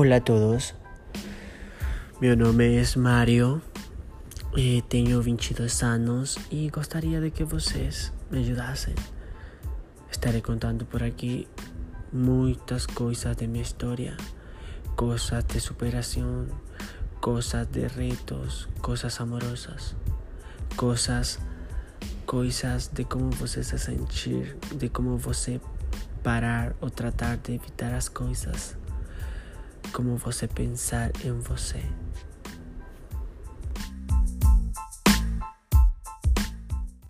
Olá a todos, meu nome é Mário, eh, tenho 22 anos e gostaria de que vocês me ajudassem. Estarei contando por aqui muitas coisas de minha história, coisas de superação, coisas de retos, coisas amorosas, coisas, coisas de como você se sentir, de como você parar ou tratar de evitar as coisas como você pensar em você.